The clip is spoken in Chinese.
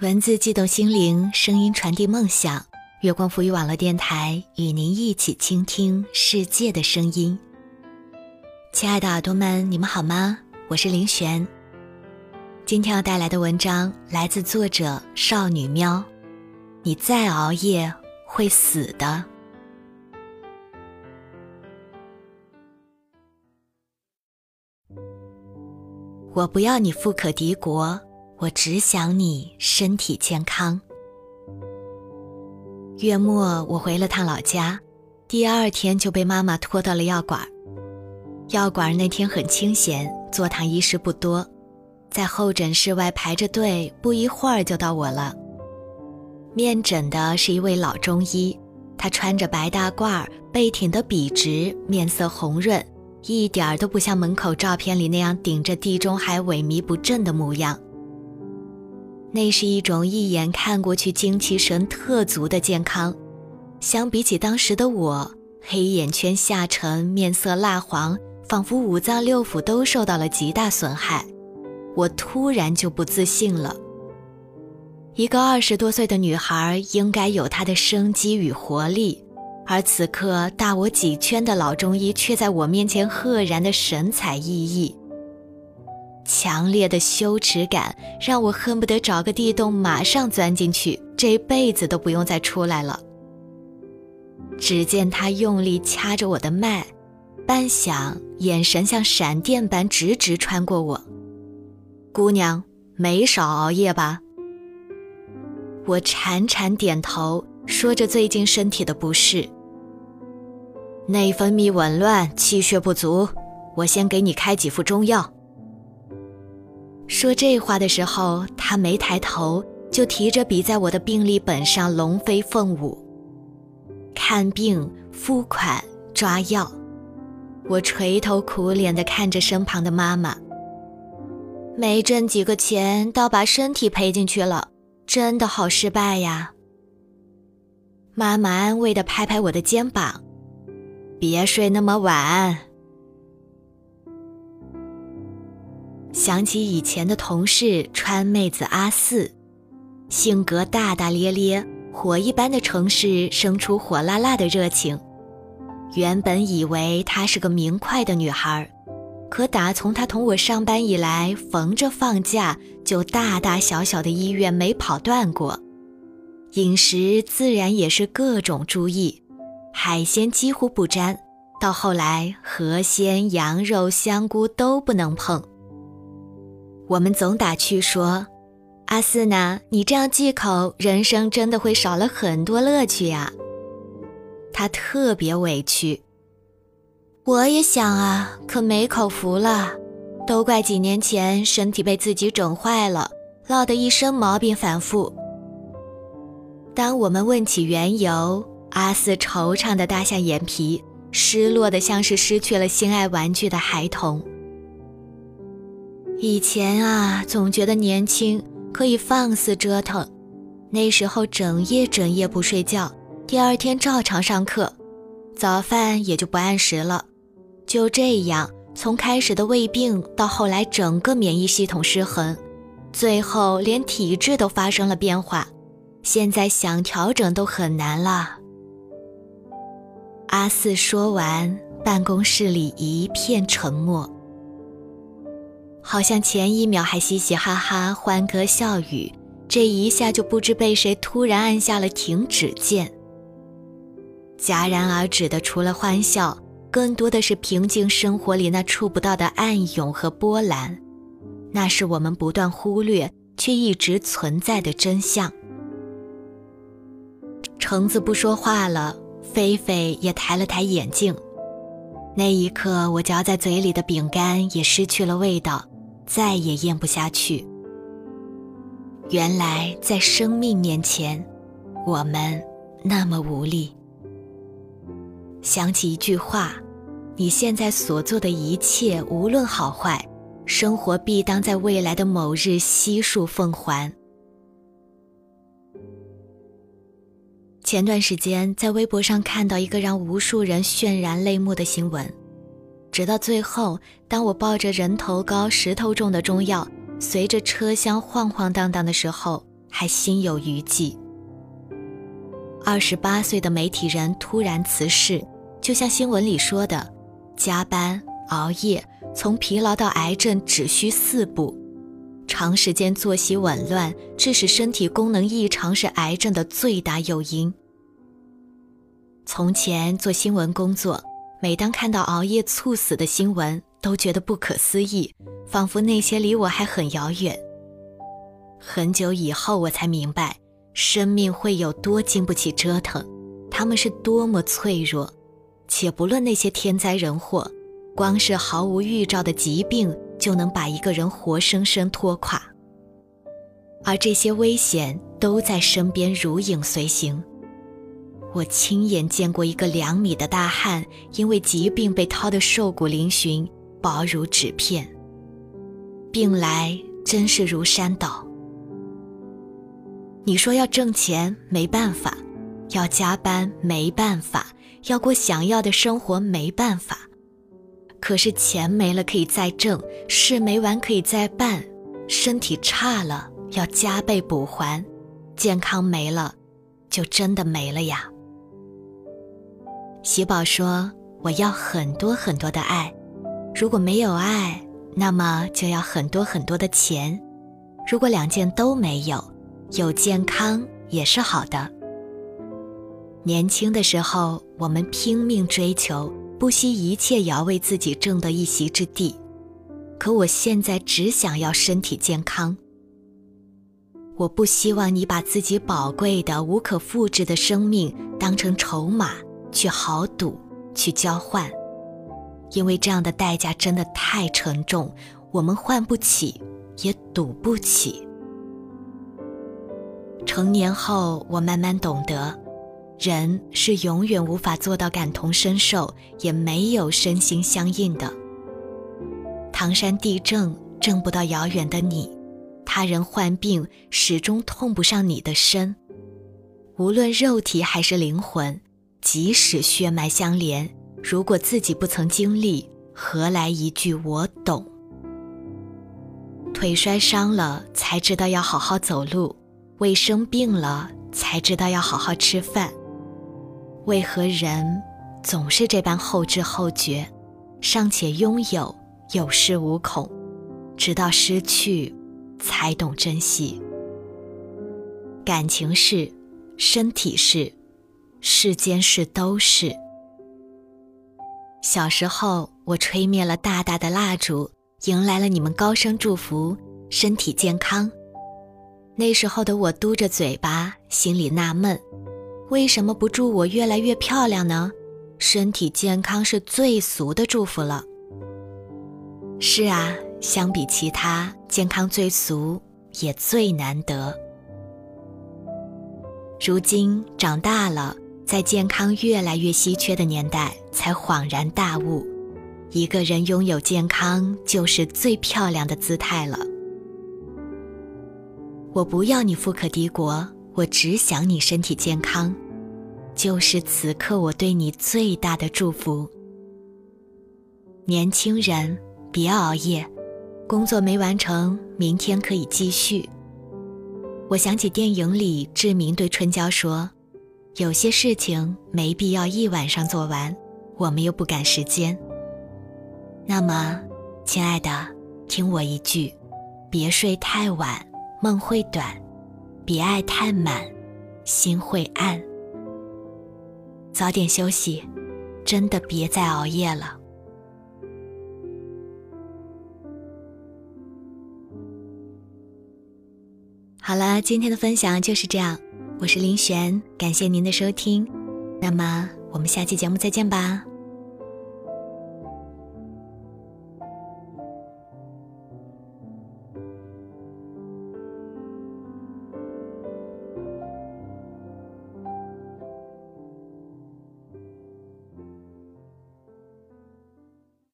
文字悸动心灵，声音传递梦想。月光浮语网络电台与您一起倾听世界的声音。亲爱的耳朵们，你们好吗？我是林璇。今天要带来的文章来自作者少女喵。你再熬夜会死的。我不要你富可敌国，我只想你身体健康。月末我回了趟老家，第二天就被妈妈拖到了药馆。药馆那天很清闲，坐堂医师不多，在候诊室外排着队，不一会儿就到我了。面诊的是一位老中医，他穿着白大褂，背挺得笔直，面色红润。一点儿都不像门口照片里那样顶着地中海萎靡不振的模样。那是一种一眼看过去精气神特足的健康，相比起当时的我，黑眼圈下沉，面色蜡黄，仿佛五脏六腑都受到了极大损害，我突然就不自信了。一个二十多岁的女孩应该有她的生机与活力。而此刻，大我几圈的老中医却在我面前赫然的神采奕奕。强烈的羞耻感让我恨不得找个地洞马上钻进去，这辈子都不用再出来了。只见他用力掐着我的脉，半晌，眼神像闪电般直直穿过我。姑娘，没少熬夜吧？我颤颤点头，说着最近身体的不适。内分泌紊乱，气血不足，我先给你开几副中药。说这话的时候，他没抬头，就提着笔在我的病历本上龙飞凤舞。看病、付款、抓药，我垂头苦脸地看着身旁的妈妈。没挣几个钱，倒把身体赔进去了，真的好失败呀。妈妈安慰地拍拍我的肩膀。别睡那么晚。想起以前的同事川妹子阿四，性格大大咧咧，火一般的城市生出火辣辣的热情。原本以为她是个明快的女孩，可打从她同我上班以来，逢着放假就大大小小的医院没跑断过，饮食自然也是各种注意。海鲜几乎不沾，到后来河鲜、羊肉、香菇都不能碰。我们总打趣说：“阿四呢？你这样忌口，人生真的会少了很多乐趣呀。”他特别委屈。我也想啊，可没口福了。都怪几年前身体被自己整坏了，落得一身毛病反复。当我们问起缘由，阿四惆怅的耷下眼皮，失落的像是失去了心爱玩具的孩童。以前啊，总觉得年轻可以放肆折腾，那时候整夜整夜不睡觉，第二天照常上课，早饭也就不按时了。就这样，从开始的胃病到后来整个免疫系统失衡，最后连体质都发生了变化，现在想调整都很难了。阿四说完，办公室里一片沉默，好像前一秒还嘻嘻哈哈、欢歌笑语，这一下就不知被谁突然按下了停止键。戛然而止的，除了欢笑，更多的是平静生活里那触不到的暗涌和波澜，那是我们不断忽略却一直存在的真相。橙子不说话了。菲菲也抬了抬眼镜，那一刻，我嚼在嘴里的饼干也失去了味道，再也咽不下去。原来，在生命面前，我们那么无力。想起一句话：“你现在所做的一切，无论好坏，生活必当在未来的某日悉数奉还。”前段时间在微博上看到一个让无数人渲然泪目的新闻，直到最后，当我抱着人头高、石头重的中药，随着车厢晃晃荡荡的时候，还心有余悸。二十八岁的媒体人突然辞世，就像新闻里说的，加班熬夜，从疲劳到癌症只需四步。长时间作息紊乱，致使身体功能异常，是癌症的最大诱因。从前做新闻工作，每当看到熬夜猝死的新闻，都觉得不可思议，仿佛那些离我还很遥远。很久以后，我才明白，生命会有多经不起折腾，他们是多么脆弱。且不论那些天灾人祸，光是毫无预兆的疾病，就能把一个人活生生拖垮。而这些危险都在身边如影随形。我亲眼见过一个两米的大汉，因为疾病被掏得瘦骨嶙峋，薄如纸片。病来真是如山倒。你说要挣钱没办法，要加班没办法，要过想要的生活没办法。可是钱没了可以再挣，事没完可以再办，身体差了要加倍补还，健康没了就真的没了呀。喜宝说：“我要很多很多的爱，如果没有爱，那么就要很多很多的钱。如果两件都没有。”有健康也是好的。年轻的时候，我们拼命追求，不惜一切也要为自己挣得一席之地。可我现在只想要身体健康。我不希望你把自己宝贵的、无可复制的生命当成筹码去豪赌、去交换，因为这样的代价真的太沉重，我们换不起，也赌不起。成年后，我慢慢懂得，人是永远无法做到感同身受，也没有身心相应的。唐山地震震不到遥远的你，他人患病始终痛不上你的身。无论肉体还是灵魂，即使血脉相连，如果自己不曾经历，何来一句我懂？腿摔伤了，才知道要好好走路。胃生病了才知道要好好吃饭，为何人总是这般后知后觉，尚且拥有有恃无恐，直到失去才懂珍惜。感情是，身体是，世间事都是。小时候，我吹灭了大大的蜡烛，迎来了你们高声祝福，身体健康。那时候的我嘟着嘴巴，心里纳闷，为什么不祝我越来越漂亮呢？身体健康是最俗的祝福了。是啊，相比其他，健康最俗，也最难得。如今长大了，在健康越来越稀缺的年代，才恍然大悟，一个人拥有健康，就是最漂亮的姿态了。我不要你富可敌国，我只想你身体健康，就是此刻我对你最大的祝福。年轻人，别熬夜，工作没完成，明天可以继续。我想起电影里志明对春娇说：“有些事情没必要一晚上做完，我们又不赶时间。”那么，亲爱的，听我一句，别睡太晚。梦会短，别爱太满，心会暗。早点休息，真的别再熬夜了。好了，今天的分享就是这样，我是林璇，感谢您的收听，那么我们下期节目再见吧。